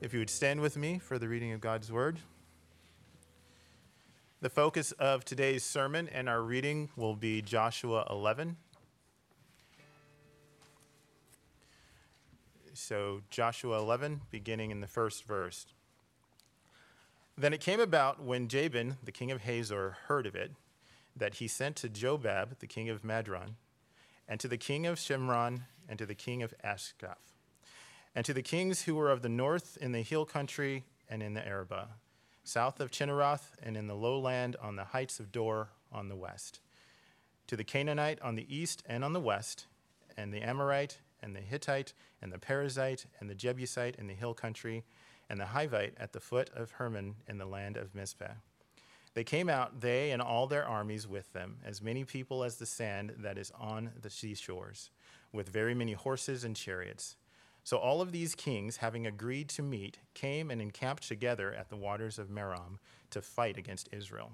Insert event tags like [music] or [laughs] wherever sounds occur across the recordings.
If you would stand with me for the reading of God's Word. The focus of today's sermon and our reading will be Joshua 11. So, Joshua 11, beginning in the first verse. Then it came about when Jabin, the king of Hazor, heard of it, that he sent to Jobab, the king of Madon, and to the king of Shimron, and to the king of Achshaph and to the kings who were of the north in the hill country and in the Arabah, south of Chinneroth and in the lowland on the heights of Dor on the west, to the Canaanite on the east and on the west, and the Amorite and the Hittite and the Perizzite and the Jebusite in the hill country, and the Hivite at the foot of Hermon in the land of Mizpeh. They came out, they and all their armies with them, as many people as the sand that is on the seashores, with very many horses and chariots. So all of these kings, having agreed to meet, came and encamped together at the waters of Merom to fight against Israel.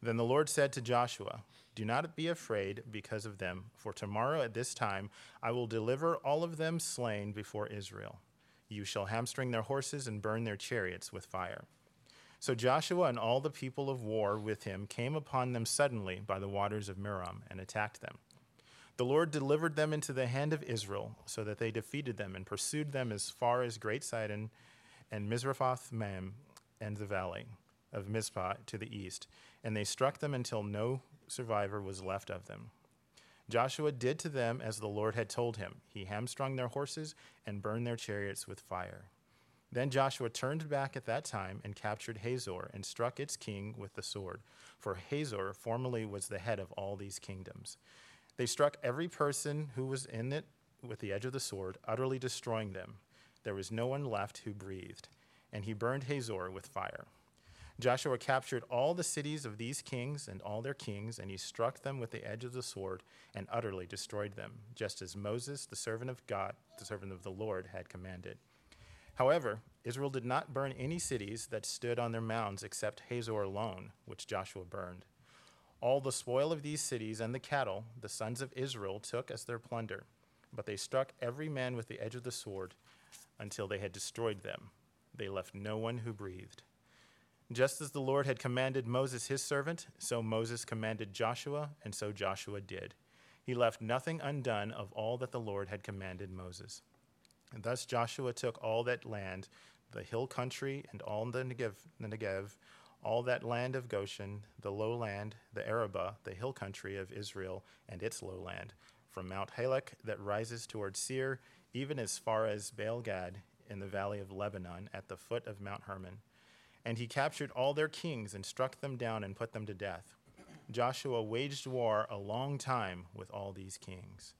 Then the Lord said to Joshua, Do not be afraid because of them, for tomorrow at this time I will deliver all of them slain before Israel. You shall hamstring their horses and burn their chariots with fire. So Joshua and all the people of war with him came upon them suddenly by the waters of Merom and attacked them. The Lord delivered them into the hand of Israel, so that they defeated them and pursued them as far as Great Sidon and Misrephoth Maim and the valley of Mizpah to the east, and they struck them until no survivor was left of them. Joshua did to them as the Lord had told him. He hamstrung their horses and burned their chariots with fire. Then Joshua turned back at that time and captured Hazor and struck its king with the sword, for Hazor formerly was the head of all these kingdoms. They struck every person who was in it with the edge of the sword, utterly destroying them. There was no one left who breathed, and he burned Hazor with fire. Joshua captured all the cities of these kings and all their kings, and he struck them with the edge of the sword and utterly destroyed them, just as Moses, the servant of God, the servant of the Lord, had commanded. However, Israel did not burn any cities that stood on their mounds except Hazor alone, which Joshua burned. All the spoil of these cities and the cattle the sons of Israel took as their plunder, but they struck every man with the edge of the sword until they had destroyed them. They left no one who breathed. Just as the Lord had commanded Moses his servant, so Moses commanded Joshua, and so Joshua did. He left nothing undone of all that the Lord had commanded Moses. And thus Joshua took all that land, the hill country, and all the Negev, the Negev all that land of Goshen, the lowland, the Arabah, the hill country of Israel, and its lowland, from Mount Halak that rises toward Seir, even as far as Baal Gad in the valley of Lebanon at the foot of Mount Hermon. And he captured all their kings and struck them down and put them to death. Joshua waged war a long time with all these kings.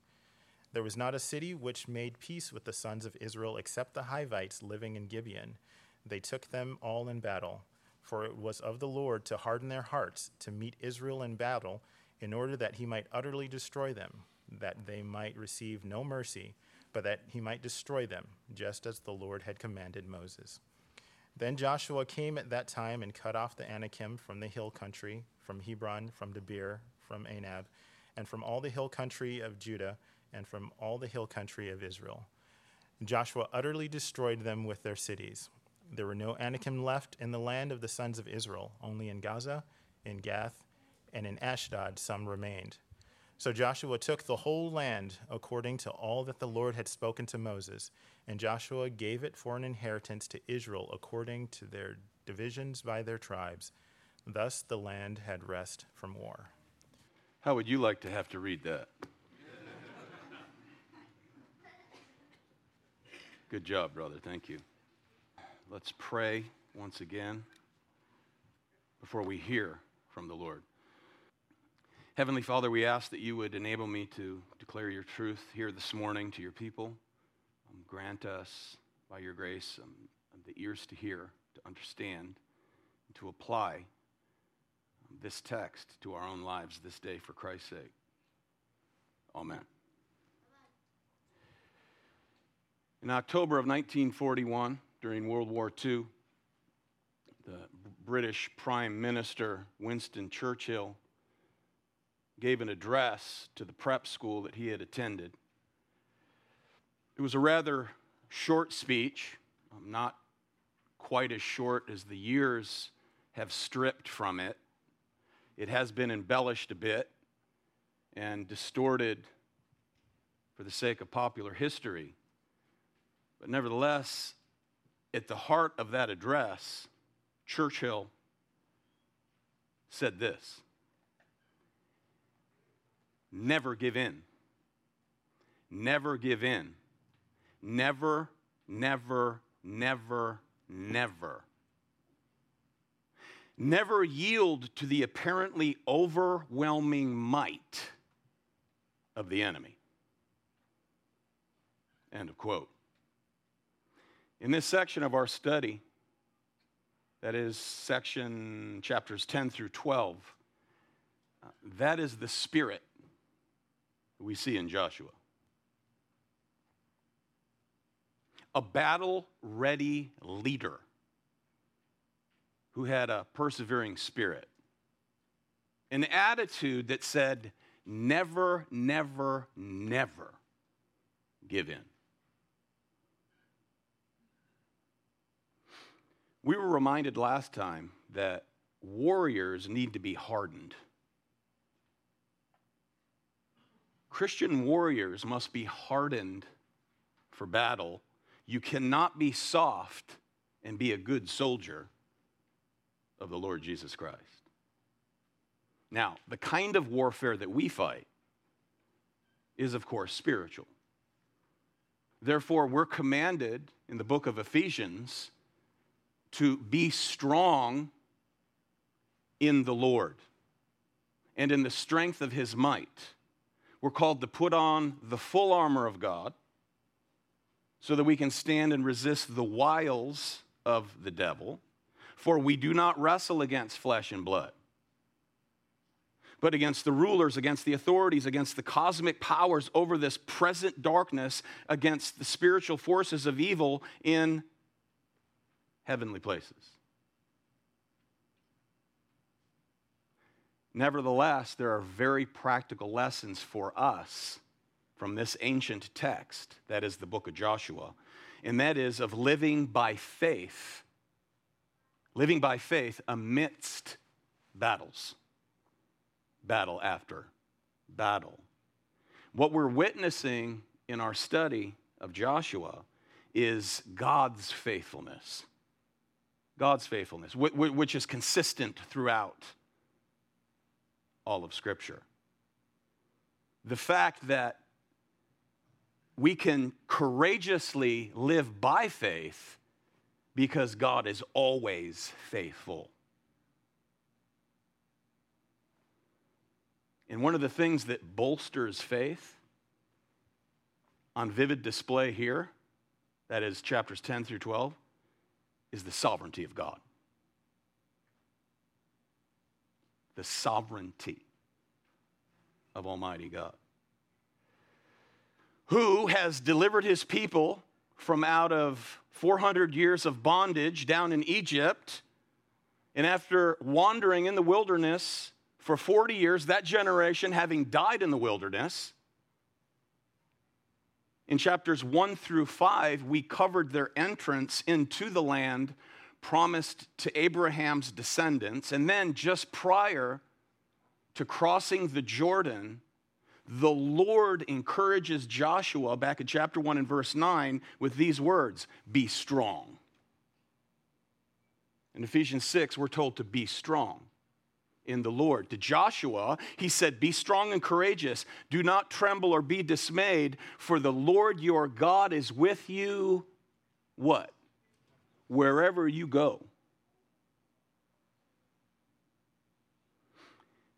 There was not a city which made peace with the sons of Israel except the Hivites living in Gibeon. They took them all in battle for it was of the Lord to harden their hearts to meet Israel in battle, in order that he might utterly destroy them, that they might receive no mercy, but that he might destroy them, just as the Lord had commanded Moses. Then Joshua came at that time and cut off the Anakim from the hill country, from Hebron, from Debir, from Anab, and from all the hill country of Judah, and from all the hill country of Israel. Joshua utterly destroyed them with their cities. There were no Anakim left in the land of the sons of Israel, only in Gaza, in Gath, and in Ashdod some remained. So Joshua took the whole land according to all that the Lord had spoken to Moses, and Joshua gave it for an inheritance to Israel according to their divisions by their tribes. Thus the land had rest from war. How would you like to have to read that? Good job, brother. Thank you. Let's pray once again before we hear from the Lord. Heavenly Father, we ask that you would enable me to declare your truth here this morning to your people. Um, grant us, by your grace, um, the ears to hear, to understand, and to apply um, this text to our own lives this day for Christ's sake. Amen. In October of 1941, during World War II, the British Prime Minister Winston Churchill gave an address to the prep school that he had attended. It was a rather short speech, um, not quite as short as the years have stripped from it. It has been embellished a bit and distorted for the sake of popular history. But nevertheless, at the heart of that address, Churchill said this Never give in. Never give in. Never, never, never, never. Never yield to the apparently overwhelming might of the enemy. End of quote. In this section of our study, that is section chapters 10 through 12, uh, that is the spirit we see in Joshua. A battle ready leader who had a persevering spirit, an attitude that said, never, never, never give in. We were reminded last time that warriors need to be hardened. Christian warriors must be hardened for battle. You cannot be soft and be a good soldier of the Lord Jesus Christ. Now, the kind of warfare that we fight is, of course, spiritual. Therefore, we're commanded in the book of Ephesians to be strong in the Lord and in the strength of his might. We're called to put on the full armor of God so that we can stand and resist the wiles of the devil. For we do not wrestle against flesh and blood, but against the rulers, against the authorities, against the cosmic powers over this present darkness, against the spiritual forces of evil in heavenly places. Nevertheless, there are very practical lessons for us from this ancient text, that is the book of Joshua, and that is of living by faith, living by faith amidst battles, battle after battle. What we're witnessing in our study of Joshua is God's faithfulness. God's faithfulness, which is consistent throughout all of Scripture. The fact that we can courageously live by faith because God is always faithful. And one of the things that bolsters faith on vivid display here, that is chapters 10 through 12, is the sovereignty of God. The sovereignty of Almighty God. Who has delivered his people from out of 400 years of bondage down in Egypt. And after wandering in the wilderness for 40 years, that generation having died in the wilderness, in chapters 1 through 5, we covered their entrance into the land promised to Abraham's descendants. And then, just prior to crossing the Jordan, the Lord encourages Joshua back in chapter 1 and verse 9 with these words Be strong. In Ephesians 6, we're told to be strong in the Lord. To Joshua, he said, Be strong and courageous. Do not tremble or be dismayed, for the Lord your God is with you. What? Wherever you go.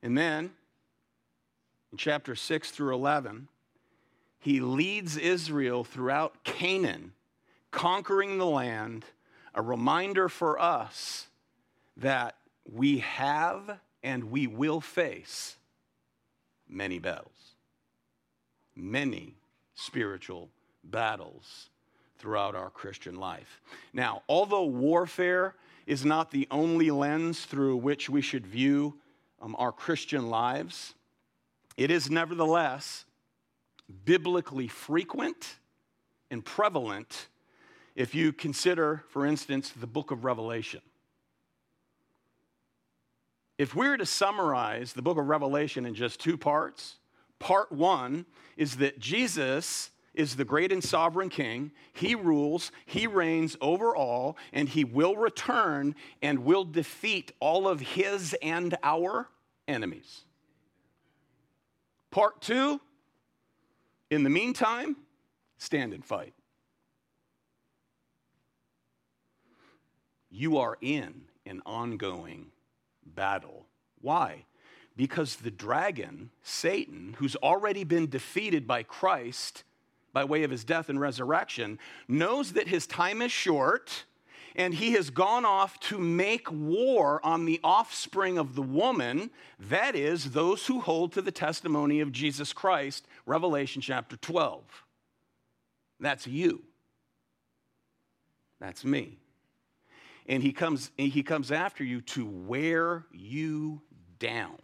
And then, in chapter 6 through 11, he leads Israel throughout Canaan, conquering the land, a reminder for us that we have and we will face many battles, many spiritual battles throughout our Christian life. Now, although warfare is not the only lens through which we should view um, our Christian lives, it is nevertheless biblically frequent and prevalent if you consider, for instance, the book of Revelation. If we were to summarize the book of Revelation in just two parts, part one is that Jesus is the great and sovereign king. He rules, he reigns over all, and he will return and will defeat all of his and our enemies. Part two, in the meantime, stand and fight. You are in an ongoing battle. Why? Because the dragon, Satan, who's already been defeated by Christ by way of his death and resurrection, knows that his time is short and he has gone off to make war on the offspring of the woman, that is, those who hold to the testimony of Jesus Christ, Revelation chapter 12. That's you. That's me and he comes, he comes after you to wear you down.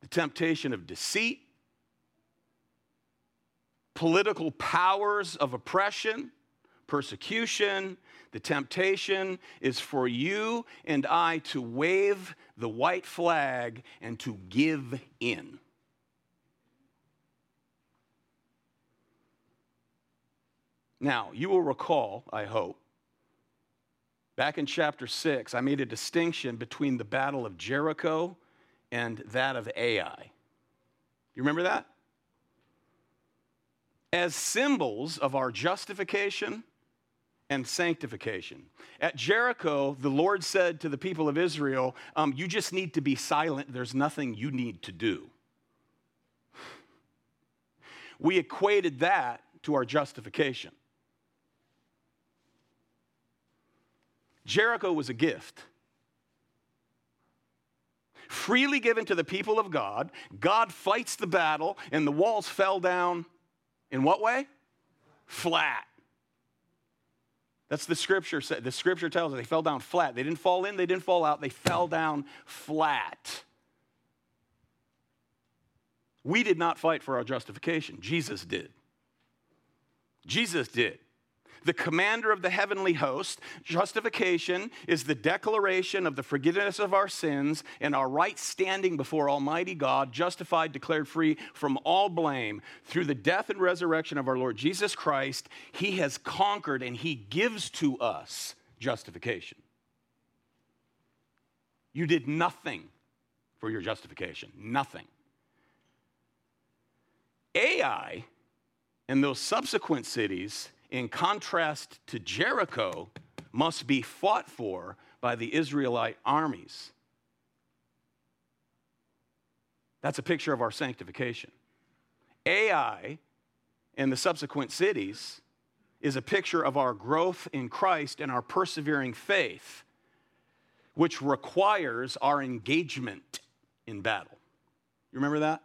The temptation of deceit, political powers of oppression, persecution, the temptation is for you and I to wave the white flag and to give in. Now, you will recall, I hope, Back in chapter 6, I made a distinction between the battle of Jericho and that of Ai. You remember that? As symbols of our justification and sanctification. At Jericho, the Lord said to the people of Israel, um, You just need to be silent. There's nothing you need to do. We equated that to our justification. Jericho was a gift. Freely given to the people of God, God fights the battle, and the walls fell down in what way? Flat. That's the scripture. Said. The scripture tells us they fell down flat. They didn't fall in, they didn't fall out, they fell down flat. We did not fight for our justification. Jesus did. Jesus did the commander of the heavenly host. Justification is the declaration of the forgiveness of our sins and our right standing before Almighty God, justified, declared free from all blame. Through the death and resurrection of our Lord Jesus Christ, He has conquered and He gives to us justification. You did nothing for your justification, nothing. Ai and those subsequent cities in contrast to Jericho, must be fought for by the Israelite armies. That's a picture of our sanctification. Ai and the subsequent cities is a picture of our growth in Christ and our persevering faith, which requires our engagement in battle. You remember that?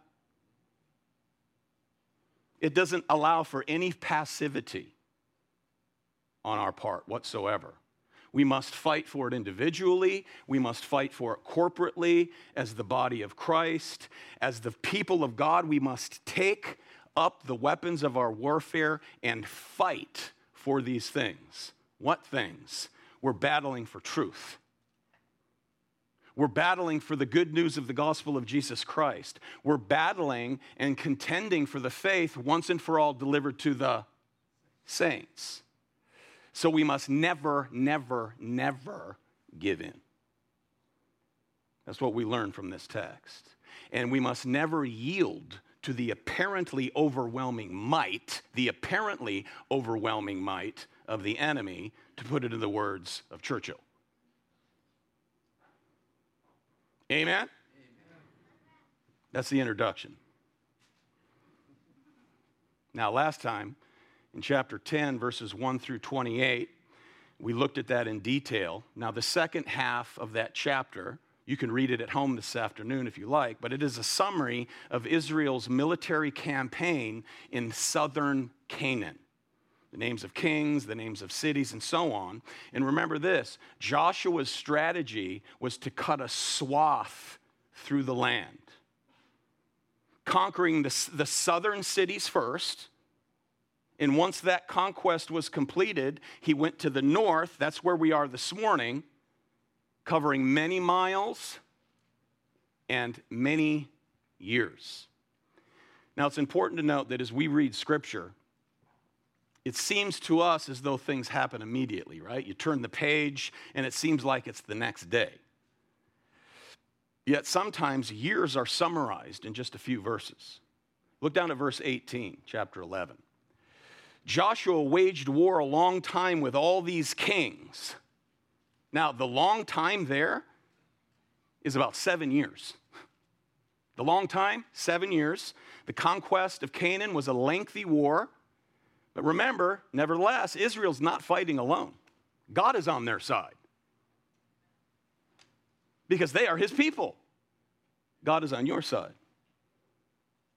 It doesn't allow for any passivity on our part whatsoever. We must fight for it individually. We must fight for it corporately as the body of Christ. As the people of God, we must take up the weapons of our warfare and fight for these things. What things? We're battling for truth. We're battling for the good news of the gospel of Jesus Christ. We're battling and contending for the faith once and for all delivered to the saints. So we must never, never, never give in. That's what we learn from this text. And we must never yield to the apparently overwhelming might, the apparently overwhelming might of the enemy, to put it in the words of Churchill. Amen? Amen. That's the introduction. Now, last time, in chapter 10, verses 1 through 28. We looked at that in detail. Now, the second half of that chapter, you can read it at home this afternoon if you like, but it is a summary of Israel's military campaign in southern Canaan. The names of kings, the names of cities, and so on. And remember this Joshua's strategy was to cut a swath through the land, conquering the, the southern cities first And once that conquest was completed, he went to the north. That's where we are this morning, covering many miles and many years. Now, it's important to note that as we read scripture, it seems to us as though things happen immediately, right? You turn the page and it seems like it's the next day. Yet sometimes years are summarized in just a few verses. Look down at verse 18, chapter 11. Joshua waged war a long time with all these kings. Now, the long time there is about seven years. The long time, seven years. The conquest of Canaan was a lengthy war. But remember, nevertheless, Israel's not fighting alone. God is on their side because they are his people. God is on your side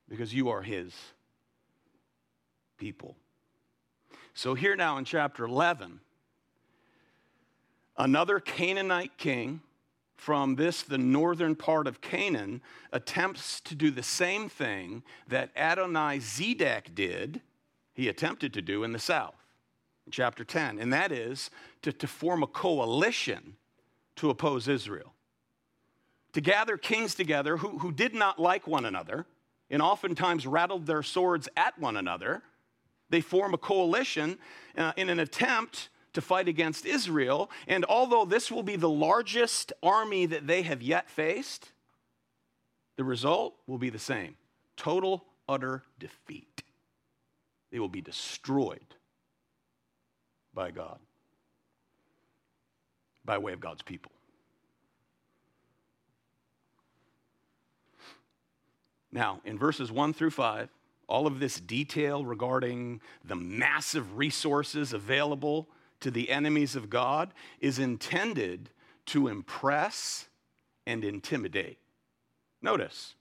because you are his people. So, here now in chapter 11, another Canaanite king from this, the northern part of Canaan, attempts to do the same thing that Adonai Zedek did, he attempted to do in the south, in chapter 10, and that is to, to form a coalition to oppose Israel. To gather kings together who, who did not like one another and oftentimes rattled their swords at one another. They form a coalition uh, in an attempt to fight against Israel. And although this will be the largest army that they have yet faced, the result will be the same total, utter defeat. They will be destroyed by God, by way of God's people. Now, in verses 1 through 5, all of this detail regarding the massive resources available to the enemies of God is intended to impress and intimidate. Notice,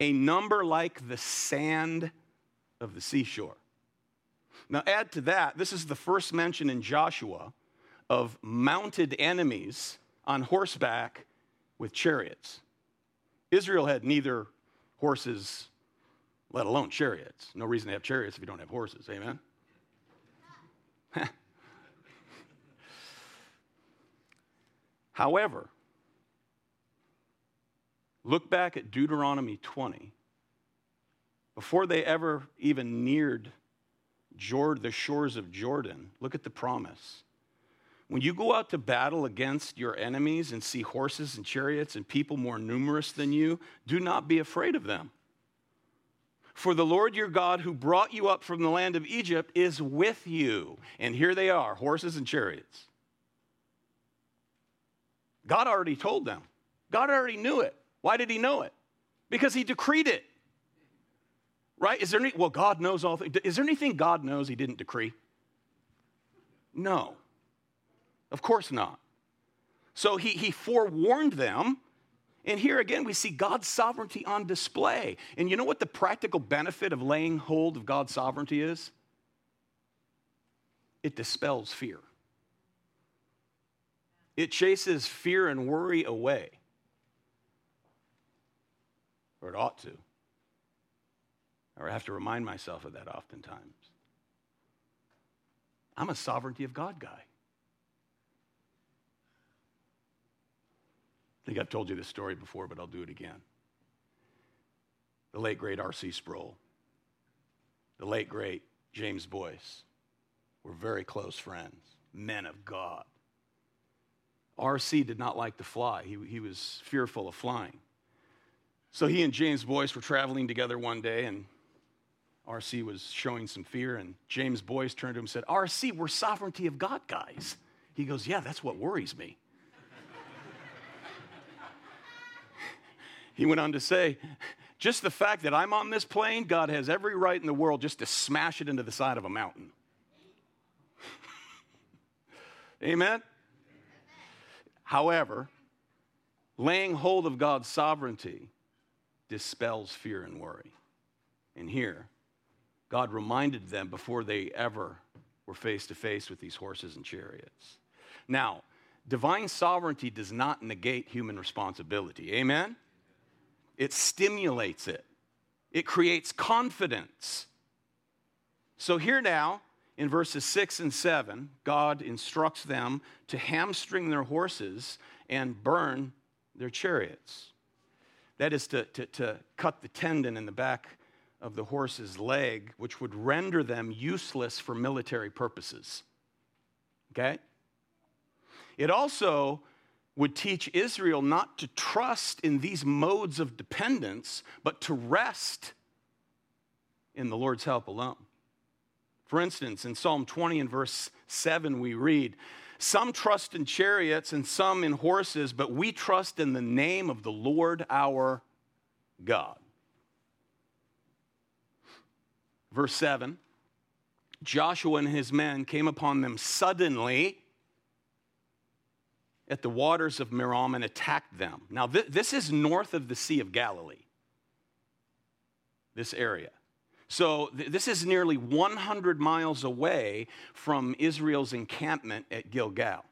a number like the sand of the seashore. Now, add to that, this is the first mention in Joshua of mounted enemies on horseback with chariots. Israel had neither horses, let alone chariots. No reason to have chariots if you don't have horses. Amen? [laughs] However, look back at Deuteronomy 20. Before they ever even neared the shores of Jordan, look at the promise. When you go out to battle against your enemies and see horses and chariots and people more numerous than you, do not be afraid of them. For the Lord your God, who brought you up from the land of Egypt, is with you. And here they are horses and chariots. God already told them. God already knew it. Why did he know it? Because he decreed it. Right? Is there any, well, God knows all things. Is there anything God knows he didn't decree? No. Of course not. So he, he forewarned them. And here again, we see God's sovereignty on display. And you know what the practical benefit of laying hold of God's sovereignty is? It dispels fear. It chases fear and worry away. Or it ought to. Or I have to remind myself of that oftentimes. I'm a sovereignty of God guy. I think I've told you this story before, but I'll do it again. The late, great R.C. Sproul, the late, great James Boice were very close friends, men of God. R.C. did not like to fly, he, he was fearful of flying. So he and James Boice were traveling together one day, and R.C. was showing some fear, and James Boice turned to him and said, R.C., we're sovereignty of God guys. He goes, Yeah, that's what worries me. He went on to say, Just the fact that I'm on this plane, God has every right in the world just to smash it into the side of a mountain. [laughs] Amen? However, laying hold of God's sovereignty dispels fear and worry. And here, God reminded them before they ever were face to face with these horses and chariots. Now, divine sovereignty does not negate human responsibility. Amen? It stimulates it, it creates confidence. So here now, in verses 6 and 7, God instructs them to hamstring their horses and burn their chariots. That is to, to, to cut the tendon in the back of the horse's leg, which would render them useless for military purposes. Okay? It also would teach Israel not to trust in these modes of dependence, but to rest in the Lord's help alone. For instance, in Psalm 20 and verse 7, we read, Some trust in chariots and some in horses, but we trust in the name of the Lord our God. Verse 7 Joshua and his men came upon them suddenly at the waters of Merom and attacked them. Now, th- this is north of the Sea of Galilee, this area. So th- this is nearly 100 miles away from Israel's encampment at Gilgal.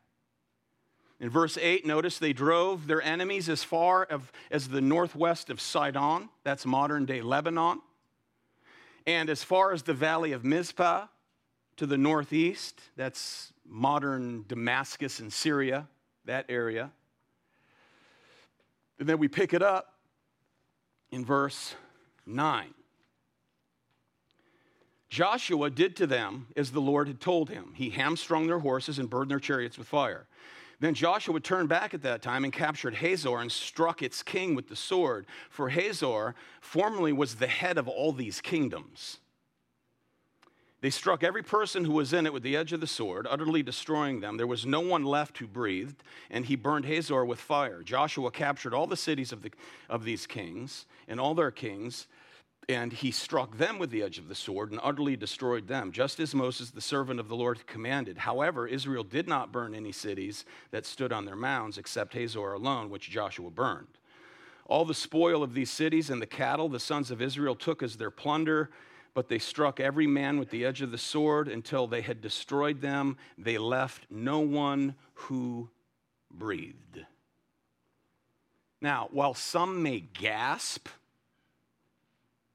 In verse 8, notice they drove their enemies as far of, as the northwest of Sidon, that's modern day Lebanon, and as far as the valley of Mizpah to the northeast, that's modern Damascus and Syria, that area. And then we pick it up in verse 9. Joshua did to them as the Lord had told him. He hamstrung their horses and burned their chariots with fire. Then Joshua turned back at that time and captured Hazor and struck its king with the sword. For Hazor formerly was the head of all these kingdoms. They struck every person who was in it with the edge of the sword, utterly destroying them. There was no one left who breathed, and he burned Hazor with fire. Joshua captured all the cities of, the, of these kings and all their kings and he struck them with the edge of the sword and utterly destroyed them, just as Moses, the servant of the Lord, commanded. However, Israel did not burn any cities that stood on their mounds, except Hazor alone, which Joshua burned. All the spoil of these cities and the cattle the sons of Israel took as their plunder, but they struck every man with the edge of the sword until they had destroyed them. They left no one who breathed. Now, while some may gasp,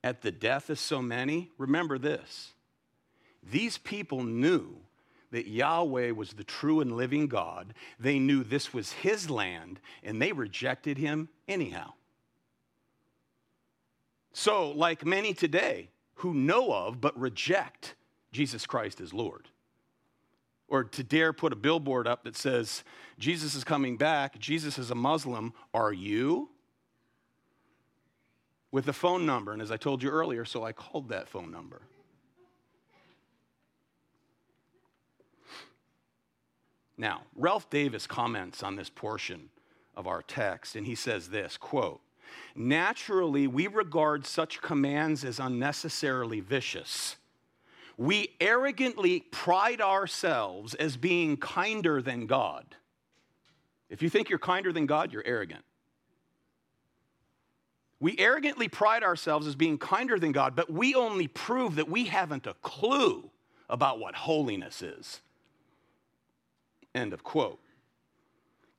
at the death of so many, remember this. These people knew that Yahweh was the true and living God. They knew this was his land, and they rejected him anyhow. So, like many today who know of but reject Jesus Christ as Lord, or to dare put a billboard up that says, Jesus is coming back, Jesus is a Muslim, are you? with a phone number. And as I told you earlier, so I called that phone number. Now, Ralph Davis comments on this portion of our text, and he says this quote, Naturally, we regard such commands as unnecessarily vicious. We arrogantly pride ourselves as being kinder than God. If you think you're kinder than God, you're arrogant. We arrogantly pride ourselves as being kinder than God, but we only prove that we haven't a clue about what holiness is. End of quote.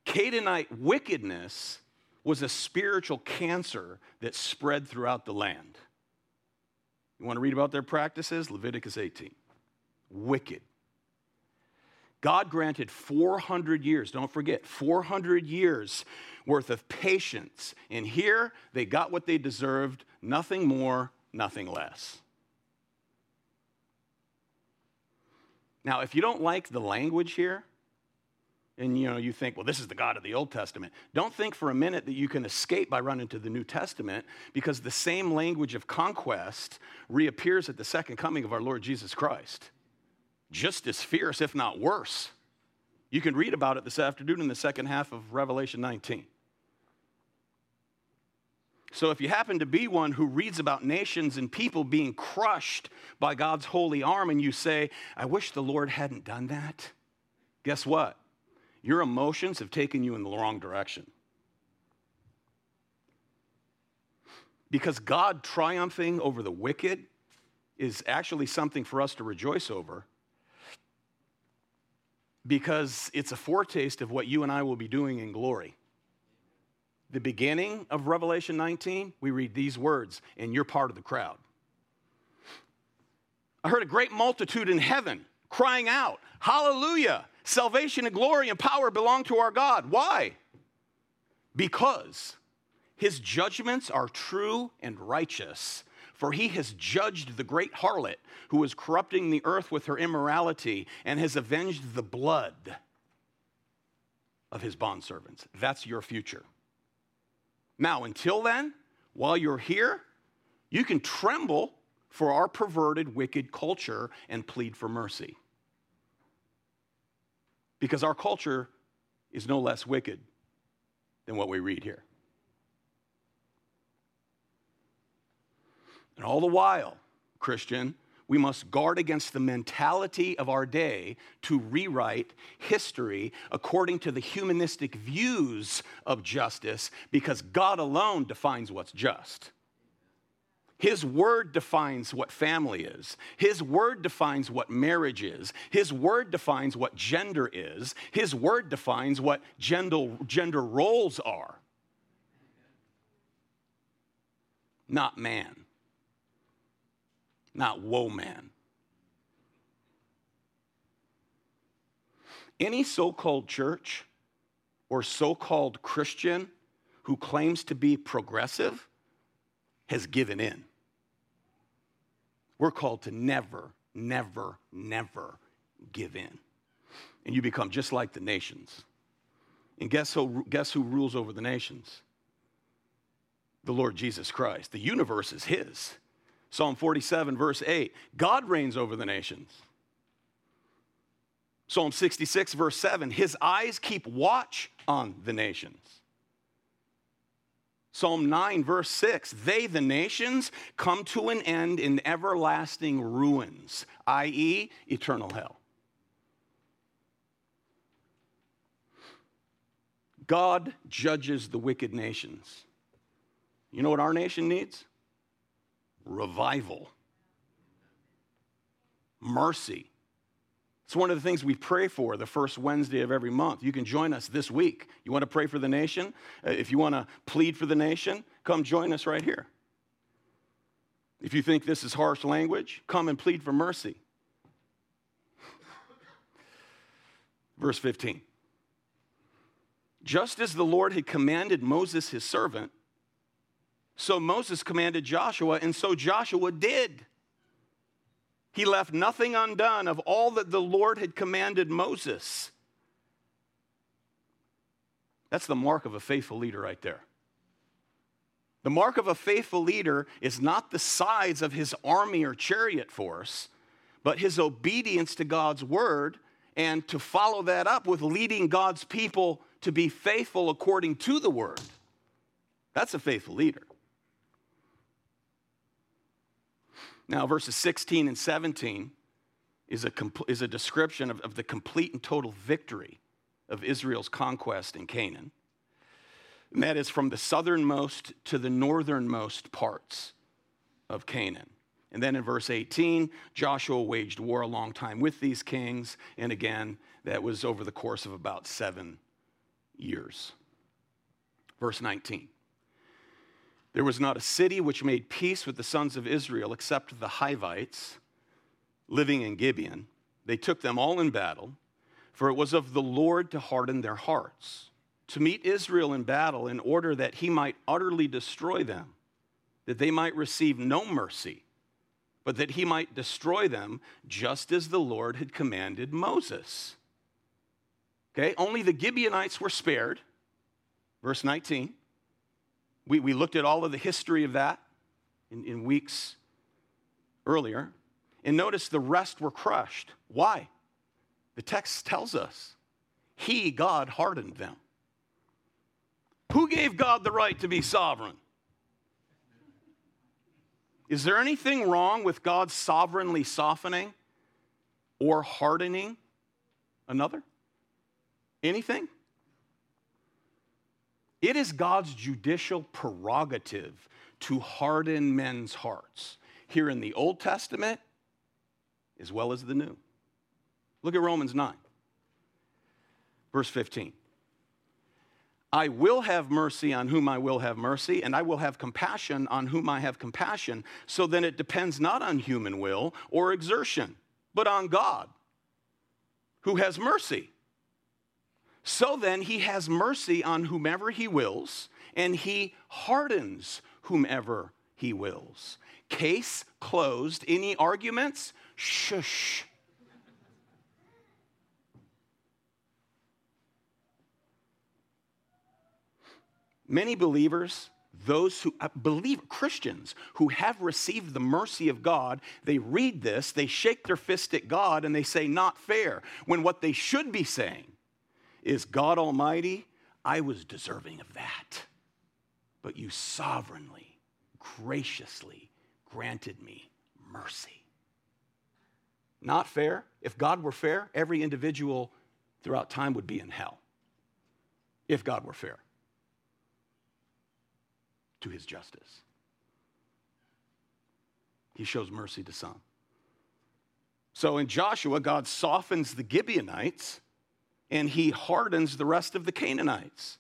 Canaanite wickedness was a spiritual cancer that spread throughout the land. You want to read about their practices? Leviticus 18. Wicked. God granted 400 years, don't forget, 400 years worth of patience. And here they got what they deserved nothing more, nothing less. Now, if you don't like the language here, and you know you think well this is the god of the old testament. Don't think for a minute that you can escape by running to the new testament because the same language of conquest reappears at the second coming of our lord jesus christ. Just as fierce if not worse. You can read about it this afternoon in the second half of revelation 19 so if you happen to be one who reads about nations and people being crushed by God's holy arm and you say, I wish the Lord hadn't done that, guess what? Your emotions have taken you in the wrong direction. Because God triumphing over the wicked is actually something for us to rejoice over because it's a foretaste of what you and I will be doing in glory the beginning of Revelation 19, we read these words, and you're part of the crowd. I heard a great multitude in heaven crying out, Hallelujah! Salvation and glory and power belong to our God. Why? Because his judgments are true and righteous. For he has judged the great harlot who is corrupting the earth with her immorality and has avenged the blood of his bondservants. That's your future. Now, until then, while you're here, you can tremble for our perverted, wicked culture and plead for mercy. Because our culture is no less wicked than what we read here. And all the while, Christian, we must guard against the mentality of our day to rewrite history according to the humanistic views of justice because God alone defines what's just. His word defines what family is. His word defines what marriage is. His word defines what gender is. His word defines what gender, gender roles are. Not man not woe man. Any so called church or so called Christian who claims to be progressive has given in. We're called to never, never, never give in. And you become just like the nations. And guess who, guess who rules over the nations? The Lord Jesus Christ. The universe is His. Psalm 47, verse 8 God reigns over the nations. Psalm 66, verse 7 His eyes keep watch on the nations. Psalm 9, verse 6 They, the nations, come to an end in everlasting ruins, i.e., eternal hell. God judges the wicked nations. You know what our nation needs? revival, mercy. It's one of the things we pray for the first Wednesday of every month. You can join us this week. You want to pray for the nation? Uh, if you want to plead for the nation, come join us right here. If you think this is harsh language, come and plead for mercy. [laughs] Verse 15. Just as the Lord had commanded Moses, his servant, so Moses commanded Joshua, and so Joshua did. He left nothing undone of all that the Lord had commanded Moses. That's the mark of a faithful leader right there. The mark of a faithful leader is not the size of his army or chariot force, but his obedience to God's word and to follow that up with leading God's people to be faithful according to the word. That's a faithful leader. Now, verses 16 and 17 is a, is a description of, of the complete and total victory of Israel's conquest in Canaan. And that is from the southernmost to the northernmost parts of Canaan. And then in verse 18, Joshua waged war a long time with these kings. And again, that was over the course of about seven years. Verse 19 there was not a city which made peace with the sons of Israel except the Hivites living in Gibeon. They took them all in battle, for it was of the Lord to harden their hearts, to meet Israel in battle in order that he might utterly destroy them, that they might receive no mercy, but that he might destroy them just as the Lord had commanded Moses. Okay, only the Gibeonites were spared. Verse 19. We, we looked at all of the history of that in, in weeks earlier. And notice the rest were crushed. Why? The text tells us He, God, hardened them. Who gave God the right to be sovereign? Is there anything wrong with God sovereignly softening or hardening another? Anything? It is God's judicial prerogative to harden men's hearts, here in the Old Testament as well as the New. Look at Romans 9, verse 15. I will have mercy on whom I will have mercy, and I will have compassion on whom I have compassion. So then it depends not on human will or exertion, but on God, who has mercy. So then he has mercy on whomever he wills, and he hardens whomever he wills. Case closed. Any arguments? Shush. Many believers, those who believe, Christians who have received the mercy of God, they read this, they shake their fist at God, and they say, Not fair. When what they should be saying is, God Almighty, I was deserving of that. But you sovereignly, graciously granted me mercy. Not fair. If God were fair, every individual throughout time would be in hell. If God were fair to his justice. He shows mercy to some. So in Joshua, God softens the Gibeonites and he hardens the rest of the Canaanites.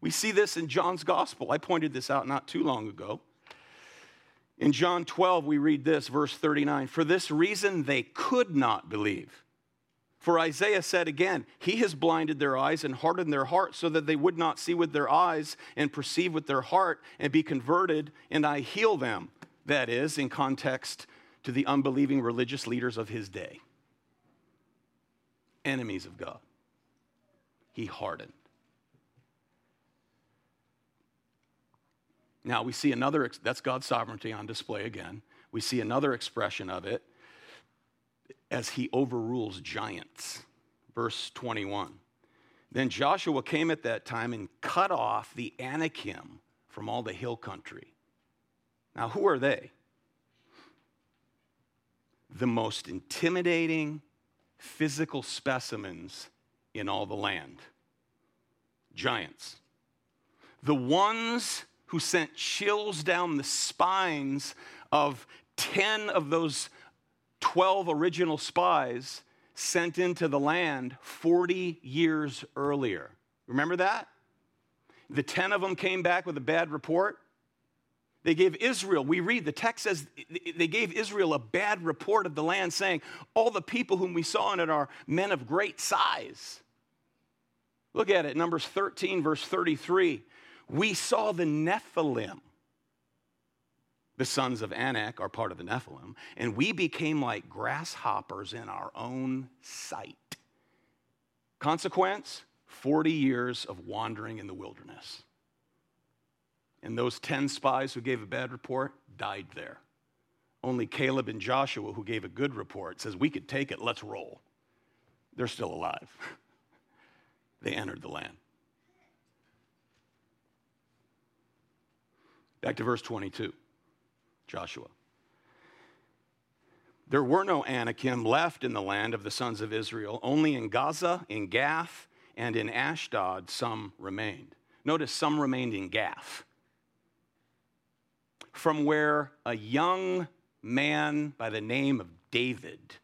We see this in John's gospel. I pointed this out not too long ago. In John 12, we read this, verse 39 For this reason they could not believe for Isaiah said again, He has blinded their eyes and hardened their heart so that they would not see with their eyes and perceive with their heart and be converted, and I heal them. That is, in context to the unbelieving religious leaders of his day, enemies of God. He hardened. Now we see another, that's God's sovereignty on display again. We see another expression of it as he overrules giants. Verse 21. Then Joshua came at that time and cut off the Anakim from all the hill country. Now, who are they? The most intimidating physical specimens in all the land giants. The ones who sent chills down the spines of 10 of those 12 original spies sent into the land 40 years earlier. Remember that? The 10 of them came back with a bad report. They gave Israel, we read, the text says they gave Israel a bad report of the land, saying, All the people whom we saw in it are men of great size. Look at it, Numbers 13, verse 33. We saw the Nephilim the sons of Anak are part of the Nephilim, and we became like grasshoppers in our own sight. Consequence 40 years of wandering in the wilderness. And those 10 spies who gave a bad report died there. Only Caleb and Joshua, who gave a good report, says, We could take it, let's roll. They're still alive. [laughs] they entered the land. Back to verse 22. Joshua. There were no Anakim left in the land of the sons of Israel. Only in Gaza, in Gath, and in Ashdod some remained. Notice some remained in Gath, from where a young man by the name of David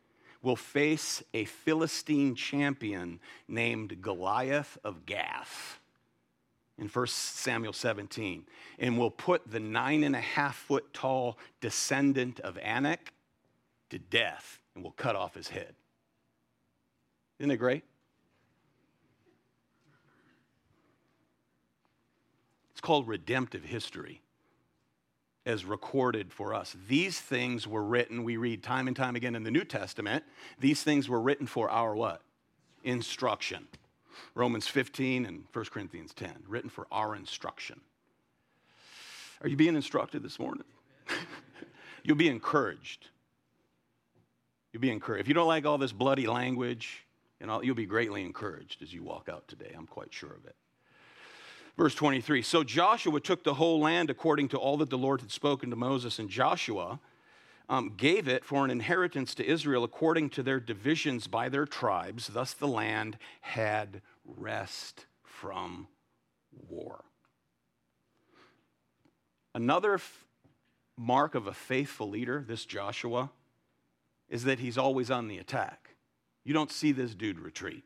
will face a Philistine champion named Goliath of Gath in 1 Samuel 17, and will put the nine and a half foot tall descendant of Anak to death and will cut off his head. Isn't it great? It's called redemptive history as recorded for us. These things were written, we read time and time again in the New Testament, these things were written for our what? Instruction. Romans 15 and 1 Corinthians 10, written for our instruction. Are you being instructed this morning? [laughs] You'll be encouraged. You'll be encouraged. If you don't like all this bloody language, know, you'll be greatly encouraged as you walk out today. I'm quite sure of it. Verse 23 So Joshua took the whole land according to all that the Lord had spoken to Moses, and Joshua um, gave it for an inheritance to Israel according to their divisions by their tribes. Thus the land had rest from war. Another f- mark of a faithful leader, this Joshua, is that he's always on the attack. You don't see this dude retreat.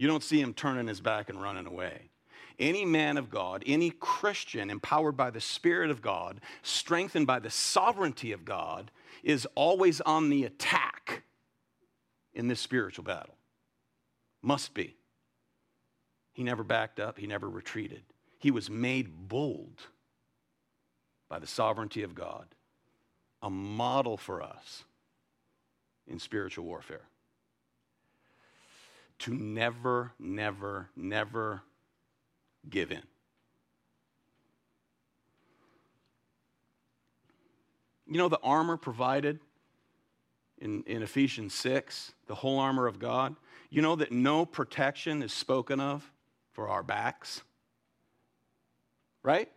You don't see him turning his back and running away. Any man of God, any Christian empowered by the Spirit of God, strengthened by the sovereignty of God, is always on the attack in this spiritual battle. Must be. He never backed up, he never retreated. He was made bold by the sovereignty of God, a model for us in spiritual warfare. To never, never, never give in. You know the armor provided in, in Ephesians 6, the whole armor of God? You know that no protection is spoken of for our backs? Right?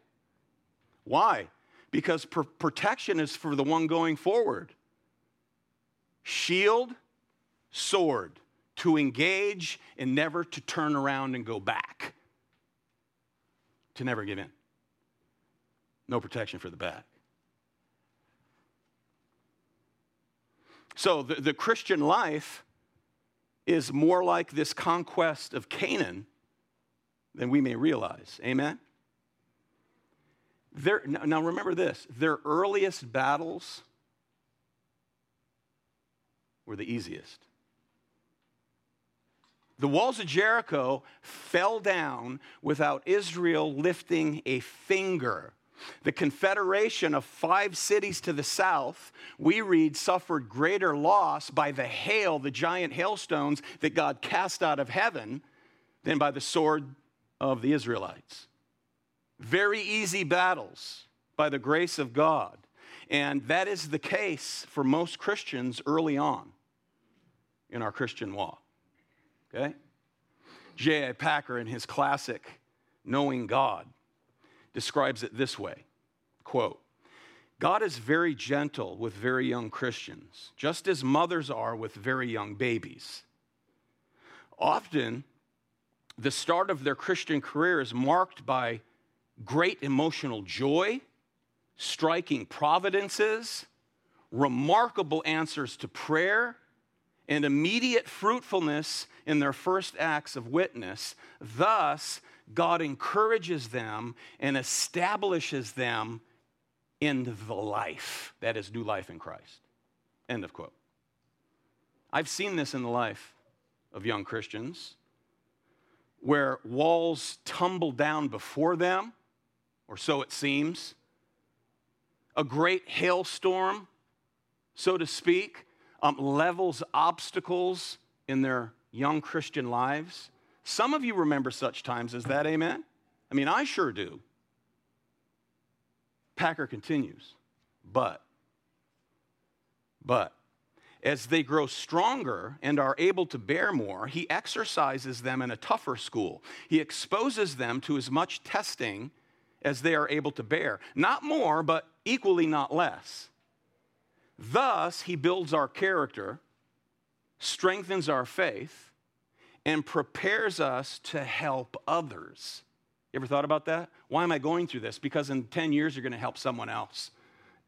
Why? Because pr- protection is for the one going forward. Shield, sword, to engage and never to turn around and go back, to never give in. No protection for the back. So the, the Christian life is more like this conquest of Canaan than we may realize. Amen? Their, now remember this their earliest battles were the easiest. The walls of Jericho fell down without Israel lifting a finger. The confederation of five cities to the south, we read, suffered greater loss by the hail, the giant hailstones that God cast out of heaven, than by the sword of the Israelites. Very easy battles by the grace of God. And that is the case for most Christians early on in our Christian walk. Okay? J.I. Packer, in his classic Knowing God, describes it this way quote, God is very gentle with very young Christians, just as mothers are with very young babies. Often, the start of their Christian career is marked by great emotional joy, striking providences, remarkable answers to prayer, and immediate fruitfulness in their first acts of witness. Thus, God encourages them and establishes them in the life that is new life in Christ. End of quote. I've seen this in the life of young Christians where walls tumble down before them, or so it seems. A great hailstorm, so to speak, um, levels obstacles in their young Christian lives. Some of you remember such times as that, amen? I mean, I sure do. Packer continues, but, but, as they grow stronger and are able to bear more, he exercises them in a tougher school. He exposes them to as much testing as they are able to bear. Not more, but equally not less. Thus, he builds our character, strengthens our faith, and prepares us to help others. You ever thought about that? Why am I going through this? Because in 10 years, you're going to help someone else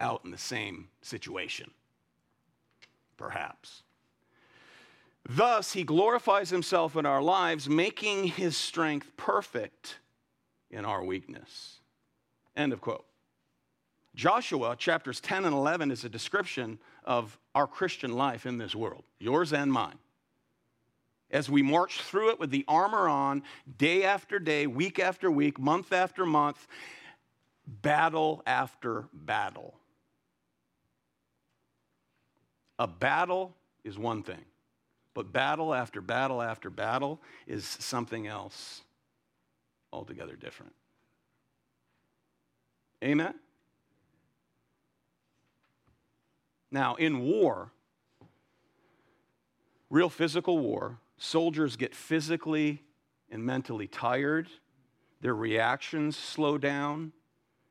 out in the same situation perhaps. Thus, he glorifies himself in our lives, making his strength perfect in our weakness. End of quote. Joshua chapters 10 and 11 is a description of our Christian life in this world, yours and mine. As we march through it with the armor on, day after day, week after week, month after month, battle after battle. A battle is one thing, but battle after battle after battle is something else altogether different. Amen? Now, in war, real physical war, soldiers get physically and mentally tired, their reactions slow down,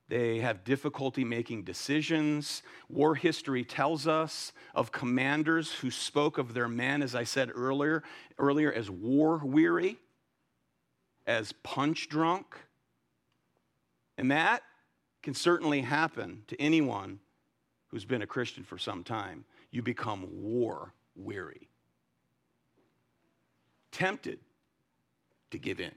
they have difficulty making decisions. War history tells us of commanders who spoke of their men, as I said earlier, earlier as war weary, as punch drunk. And that can certainly happen to anyone who's been a Christian for some time. You become war weary, tempted to give in.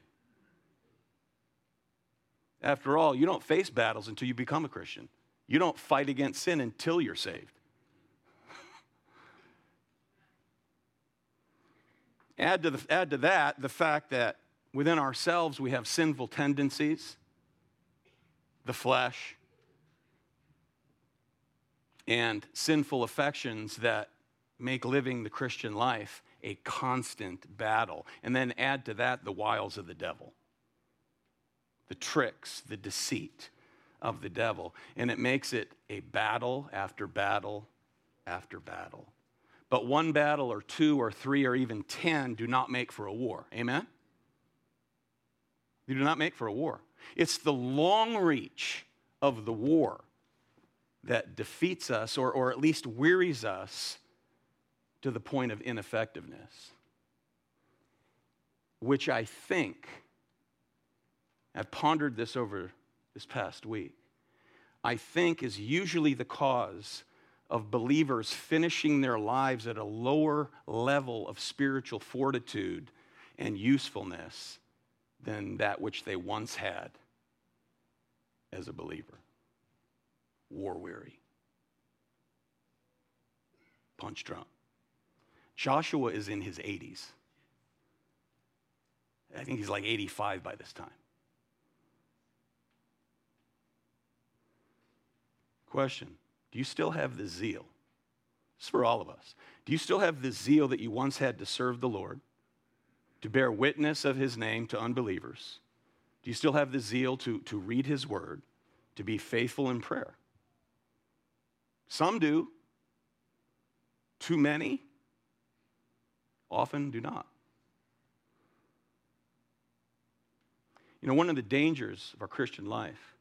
After all, you don't face battles until you become a Christian. You don't fight against sin until you're saved. [laughs] add, to the, add to that the fact that within ourselves we have sinful tendencies, the flesh, and sinful affections that make living the Christian life a constant battle. And then add to that the wiles of the devil, the tricks, the deceit of the devil. And it makes it a battle after battle after battle. But one battle or two or three or even ten do not make for a war. Amen? They do not make for a war. It's the long reach of the war that defeats us or, or at least wearies us to the point of ineffectiveness, which I think, I've pondered this over this past week, I think is usually the cause of believers finishing their lives at a lower level of spiritual fortitude and usefulness than that which they once had as a believer. War weary, punch drunk. Joshua is in his 80s. I think he's like 85 by this time. Question Do you still have the zeal? This is for all of us. Do you still have the zeal that you once had to serve the Lord, to bear witness of his name to unbelievers? Do you still have the zeal to, to read his word, to be faithful in prayer? Some do. Too many often do not. You know, one of the dangers of our Christian life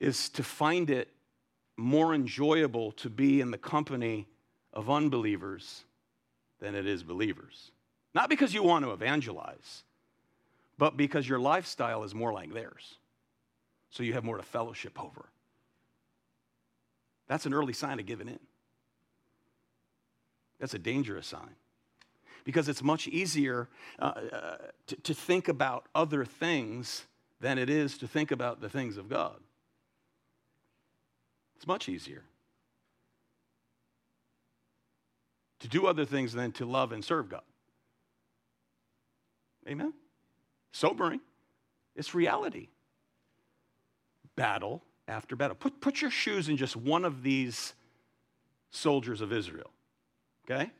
is to find it more enjoyable to be in the company of unbelievers than it is believers. Not because you want to evangelize, but because your lifestyle is more like theirs. So you have more to fellowship over. That's an early sign of giving in. That's a dangerous sign because it's much easier uh, uh, to, to think about other things than it is to think about the things of God. It's much easier to do other things than to love and serve God. Amen? Sobering. It's reality. Battle after battle. Put, put your shoes in just one of these soldiers of Israel, okay?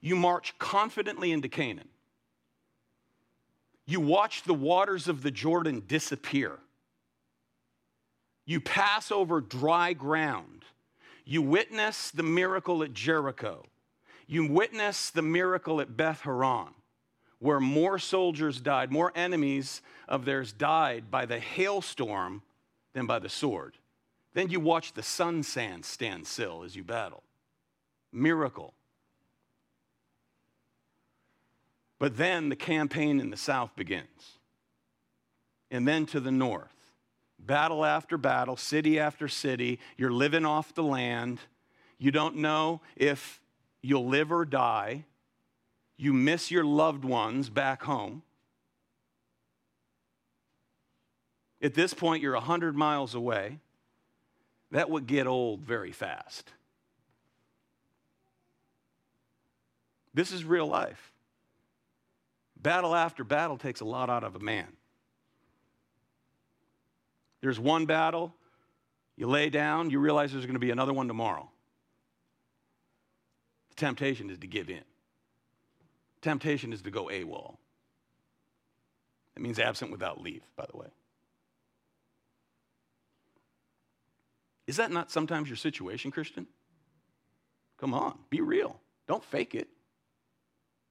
You march confidently into Canaan. You watch the waters of the Jordan disappear. You pass over dry ground. You witness the miracle at Jericho. You witness the miracle at Beth Horon where more soldiers died, more enemies of theirs died by the hailstorm than by the sword. Then you watch the sun sand stand still as you battle. Miracle. But then the campaign in the south begins. And then to the north. Battle after battle, city after city. You're living off the land. You don't know if you'll live or die you miss your loved ones back home. At this point, you're 100 miles away. That would get old very fast. This is real life. Battle after battle takes a lot out of a man. There's one battle, you lay down, you realize there's going to be another one tomorrow. The temptation is to give in. Temptation is to go AWOL. It means absent without leave, by the way. Is that not sometimes your situation, Christian? Come on, be real. Don't fake it,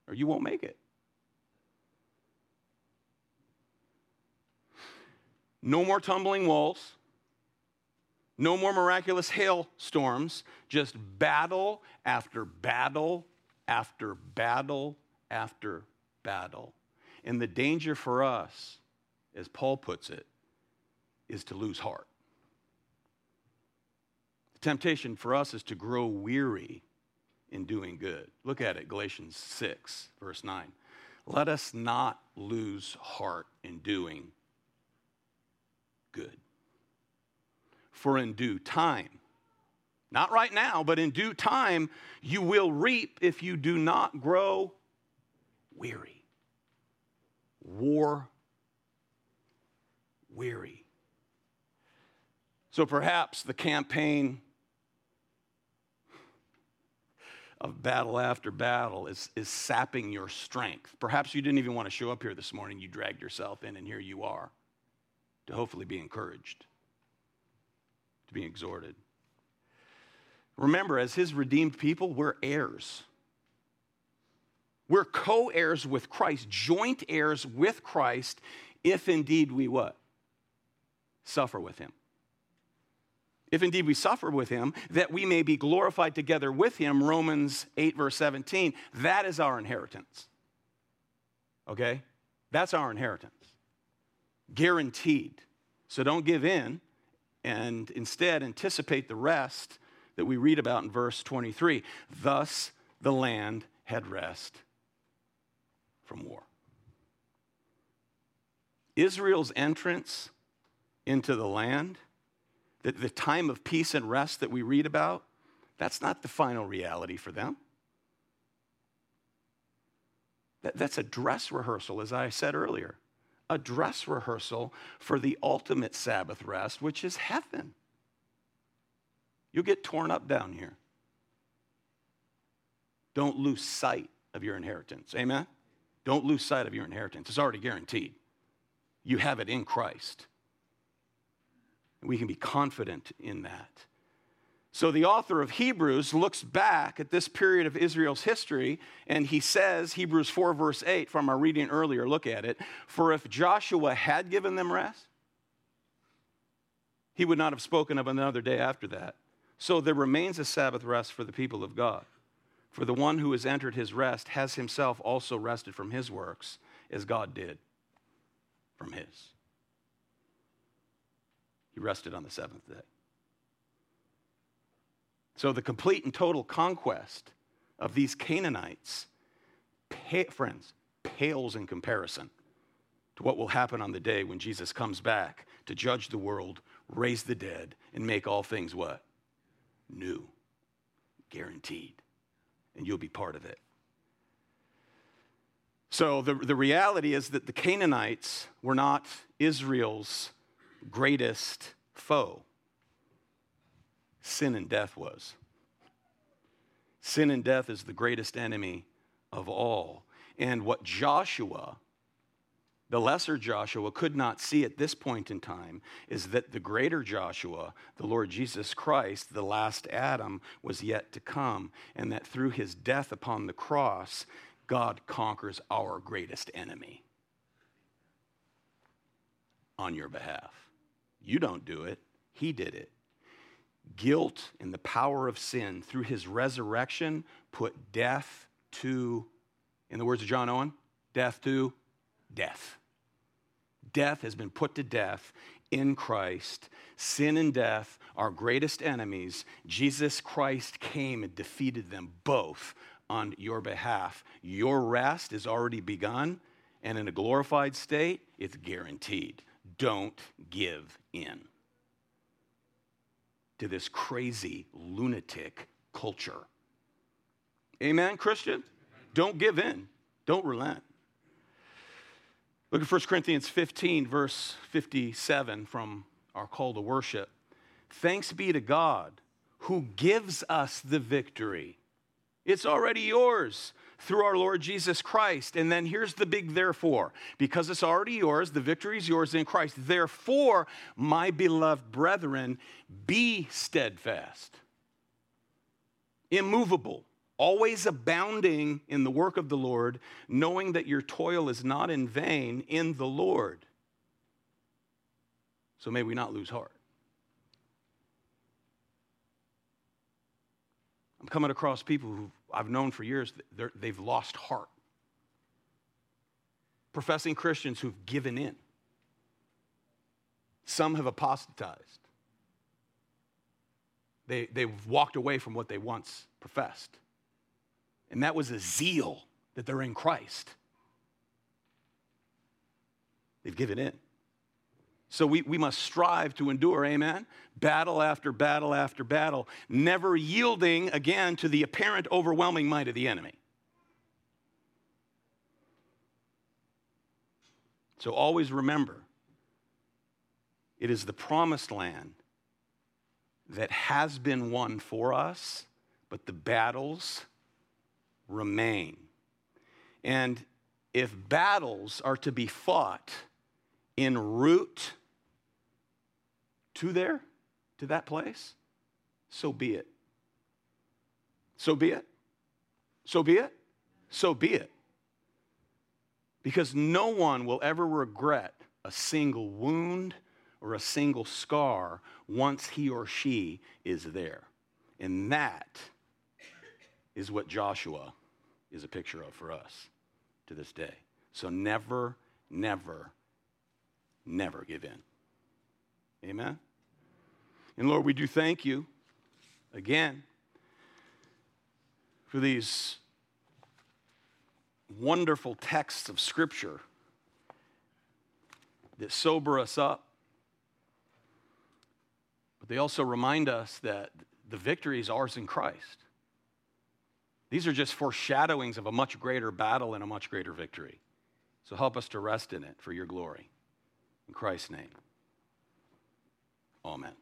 or you won't make it. No more tumbling walls. No more miraculous hailstorms. Just battle after battle after battle after battle. And the danger for us, as Paul puts it, is to lose heart. The temptation for us is to grow weary in doing good. Look at it, Galatians 6, verse 9. Let us not lose heart in doing good. For in due time, not right now, but in due time, you will reap if you do not grow weary. War weary. So perhaps the campaign of battle after battle is, is sapping your strength. Perhaps you didn't even want to show up here this morning. You dragged yourself in, and here you are to hopefully be encouraged, to be exhorted. Remember, as his redeemed people, we're heirs. We're co heirs with Christ, joint heirs with Christ, if indeed we what? Suffer with him if indeed we suffer with him, that we may be glorified together with him. Romans 8, verse 17. That is our inheritance. Okay? That's our inheritance. Guaranteed. So don't give in and instead anticipate the rest that we read about in verse 23. Thus the land had rest from war. Israel's entrance into the land the, the time of peace and rest that we read about, that's not the final reality for them. That, that's a dress rehearsal, as I said earlier. A dress rehearsal for the ultimate Sabbath rest, which is heaven. You'll get torn up down here. Don't lose sight of your inheritance. Amen? Don't lose sight of your inheritance. It's already guaranteed. You have it in Christ. We can be confident in that. So the author of Hebrews looks back at this period of Israel's history and he says, Hebrews 4, verse 8, from our reading earlier, look at it. For if Joshua had given them rest, he would not have spoken of another day after that. So there remains a Sabbath rest for the people of God. For the one who has entered his rest has himself also rested from his works, as God did from his. He rested on the seventh day. So the complete and total conquest of these Canaanites, friends, pales in comparison to what will happen on the day when Jesus comes back to judge the world, raise the dead, and make all things what? New. Guaranteed. And you'll be part of it. So the, the reality is that the Canaanites were not Israel's greatest foe? Sin and death was. Sin and death is the greatest enemy of all. And what Joshua, the lesser Joshua, could not see at this point in time is that the greater Joshua, the Lord Jesus Christ, the last Adam, was yet to come, and that through his death upon the cross, God conquers our greatest enemy on your behalf. You don't do it, He did it. Guilt and the power of sin through His resurrection put death to, in the words of John Owen, death to death. Death has been put to death in Christ. Sin and death, our greatest enemies, Jesus Christ came and defeated them both on your behalf. Your rest is already begun, and in a glorified state, it's guaranteed don't give in to this crazy lunatic culture. Amen, Christian? Don't give in, don't relent. Look at 1 Corinthians 15, verse 57 from our call to worship. Thanks be to God who gives us the victory. It's already yours through our Lord Jesus Christ. And then here's the big therefore. Because it's already yours, the victory is yours in Christ. Therefore, my beloved brethren, be steadfast, immovable, always abounding in the work of the Lord, knowing that your toil is not in vain in the Lord. So may we not lose heart. I'm coming across people who I've known for years, they've lost heart. Professing Christians who've given in. Some have apostatized. They, they've walked away from what they once professed. And that was a zeal that they're in Christ. They've given in. So we, we must strive to endure, amen? Battle after battle after battle, never yielding again to the apparent overwhelming might of the enemy. So always remember it is the promised land that has been won for us, but the battles remain. And if battles are to be fought en route to there, to that place, so be it. So be it. So be it. So be it. Because no one will ever regret a single wound or a single scar once he or she is there. And that is what Joshua is a picture of for us to this day. So never, never, never give in. Amen? And Lord, we do thank you again for these wonderful texts of Scripture that sober us up. But they also remind us that the victory is ours in Christ. These are just foreshadowings of a much greater battle and a much greater victory. So help us to rest in it for your glory. In Christ's name, amen.